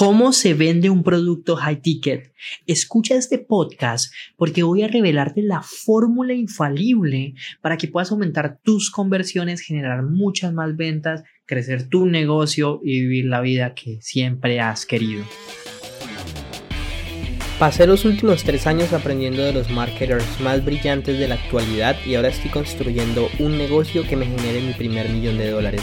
¿Cómo se vende un producto high ticket? Escucha este podcast porque voy a revelarte la fórmula infalible para que puedas aumentar tus conversiones, generar muchas más ventas, crecer tu negocio y vivir la vida que siempre has querido. Pasé los últimos tres años aprendiendo de los marketers más brillantes de la actualidad y ahora estoy construyendo un negocio que me genere mi primer millón de dólares.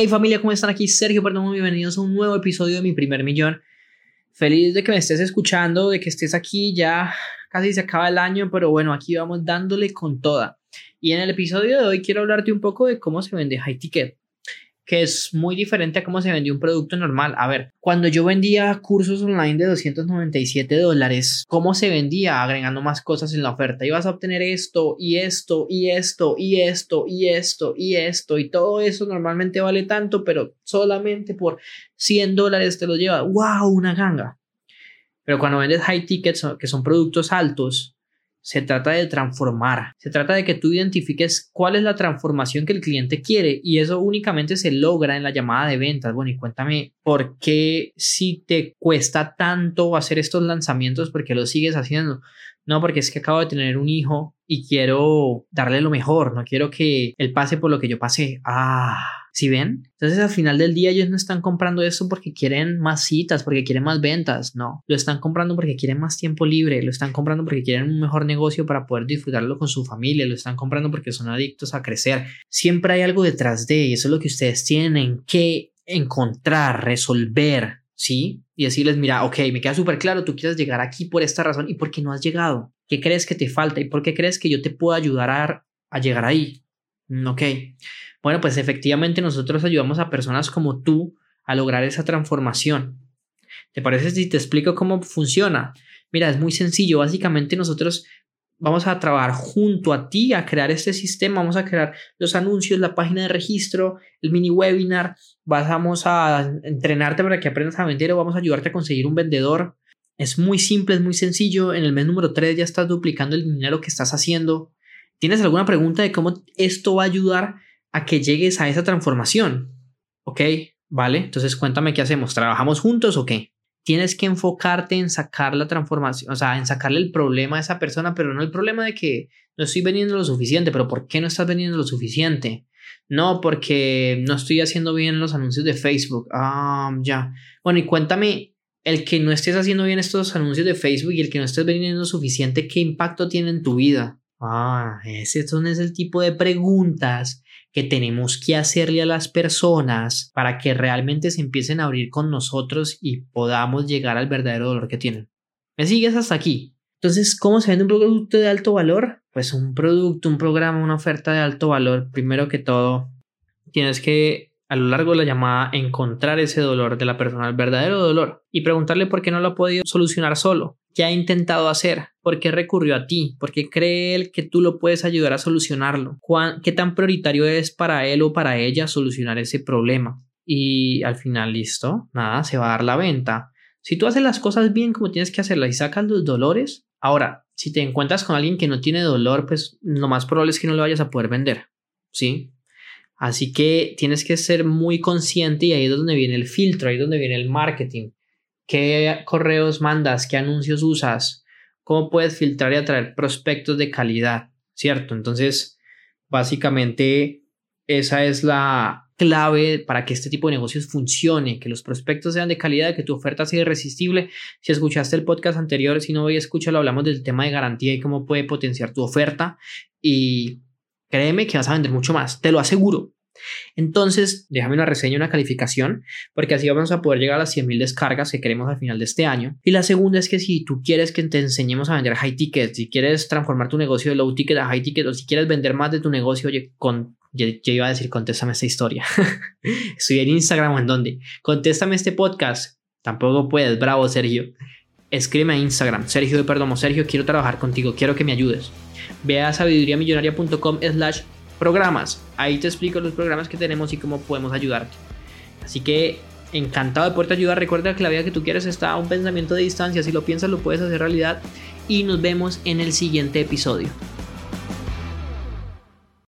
Hey familia, ¿cómo están? Aquí Sergio Perdomo, bienvenidos a un nuevo episodio de Mi Primer Millón. Feliz de que me estés escuchando, de que estés aquí, ya casi se acaba el año, pero bueno, aquí vamos dándole con toda. Y en el episodio de hoy quiero hablarte un poco de cómo se vende High Ticket que es muy diferente a cómo se vendió un producto normal. A ver, cuando yo vendía cursos online de 297 dólares, ¿cómo se vendía? Agregando más cosas en la oferta. Ibas a obtener esto y esto y esto y esto y esto y esto y todo eso normalmente vale tanto, pero solamente por 100 dólares te lo lleva. ¡Wow! Una ganga. Pero cuando vendes high tickets, que son productos altos, se trata de transformar, se trata de que tú identifiques cuál es la transformación que el cliente quiere y eso únicamente se logra en la llamada de ventas. Bueno, y cuéntame por qué si te cuesta tanto hacer estos lanzamientos, por qué lo sigues haciendo. No, porque es que acabo de tener un hijo y quiero darle lo mejor, no quiero que él pase por lo que yo pasé. Ah, ¿sí ven? Entonces al final del día ellos no están comprando esto porque quieren más citas, porque quieren más ventas, no. Lo están comprando porque quieren más tiempo libre, lo están comprando porque quieren un mejor negocio para poder disfrutarlo con su familia, lo están comprando porque son adictos a crecer. Siempre hay algo detrás de y eso es lo que ustedes tienen que encontrar, resolver, ¿sí? Y decirles, mira, ok, me queda súper claro, tú quieres llegar aquí por esta razón y por qué no has llegado. ¿Qué crees que te falta y por qué crees que yo te puedo ayudar a, a llegar ahí? Mm, ok. Bueno, pues efectivamente nosotros ayudamos a personas como tú a lograr esa transformación. ¿Te parece si te explico cómo funciona? Mira, es muy sencillo. Básicamente nosotros vamos a trabajar junto a ti a crear este sistema, vamos a crear los anuncios, la página de registro, el mini webinar, vamos a entrenarte para que aprendas a vender o vamos a ayudarte a conseguir un vendedor. Es muy simple, es muy sencillo. En el mes número 3 ya estás duplicando el dinero que estás haciendo. ¿Tienes alguna pregunta de cómo esto va a ayudar a que llegues a esa transformación? ¿Ok? Vale, entonces cuéntame qué hacemos. ¿Trabajamos juntos o qué? Tienes que enfocarte en sacar la transformación, o sea, en sacarle el problema a esa persona, pero no el problema de que no estoy vendiendo lo suficiente, pero ¿por qué no estás vendiendo lo suficiente? No, porque no estoy haciendo bien los anuncios de Facebook. Ah, ya. Bueno, y cuéntame, el que no estés haciendo bien estos anuncios de Facebook y el que no estés vendiendo suficiente, ¿qué impacto tiene en tu vida? Ah, ese es el tipo de preguntas que tenemos que hacerle a las personas para que realmente se empiecen a abrir con nosotros y podamos llegar al verdadero dolor que tienen. ¿Me sigues hasta aquí? Entonces, ¿cómo se vende un producto de alto valor? Pues un producto, un programa, una oferta de alto valor. Primero que todo, tienes que a lo largo de la llamada encontrar ese dolor de la persona, el verdadero dolor, y preguntarle por qué no lo ha podido solucionar solo. ¿Qué ha intentado hacer? ¿Por qué recurrió a ti? ¿Por qué cree él que tú lo puedes ayudar a solucionarlo? ¿Qué tan prioritario es para él o para ella solucionar ese problema? Y al final, listo, nada, se va a dar la venta. Si tú haces las cosas bien como tienes que hacerlas y sacas los dolores, ahora, si te encuentras con alguien que no tiene dolor, pues lo más probable es que no le vayas a poder vender. ¿Sí? Así que tienes que ser muy consciente y ahí es donde viene el filtro, ahí es donde viene el marketing qué correos mandas, qué anuncios usas, cómo puedes filtrar y atraer prospectos de calidad, ¿cierto? Entonces, básicamente, esa es la clave para que este tipo de negocios funcione, que los prospectos sean de calidad, que tu oferta sea irresistible. Si escuchaste el podcast anterior, si no voy a escucharlo, hablamos del tema de garantía y cómo puede potenciar tu oferta y créeme que vas a vender mucho más, te lo aseguro. Entonces, déjame una reseña, una calificación, porque así vamos a poder llegar a las 100.000 descargas que queremos al final de este año. Y la segunda es que si tú quieres que te enseñemos a vender high ticket, si quieres transformar tu negocio de low ticket a high ticket o si quieres vender más de tu negocio, oye, con, yo, iba a decir, contéstame esta historia. Estoy en Instagram o en dónde. Contéstame este podcast. Tampoco puedes, bravo Sergio. escríbeme a Instagram, Sergio de Perdomo. Sergio, quiero trabajar contigo, quiero que me ayudes. Ve a sabiduriamillonaria.com slash programas. Ahí te explico los programas que tenemos y cómo podemos ayudarte. Así que encantado de poderte ayudar. Recuerda que la vida que tú quieres está a un pensamiento de distancia. Si lo piensas, lo puedes hacer realidad. Y nos vemos en el siguiente episodio.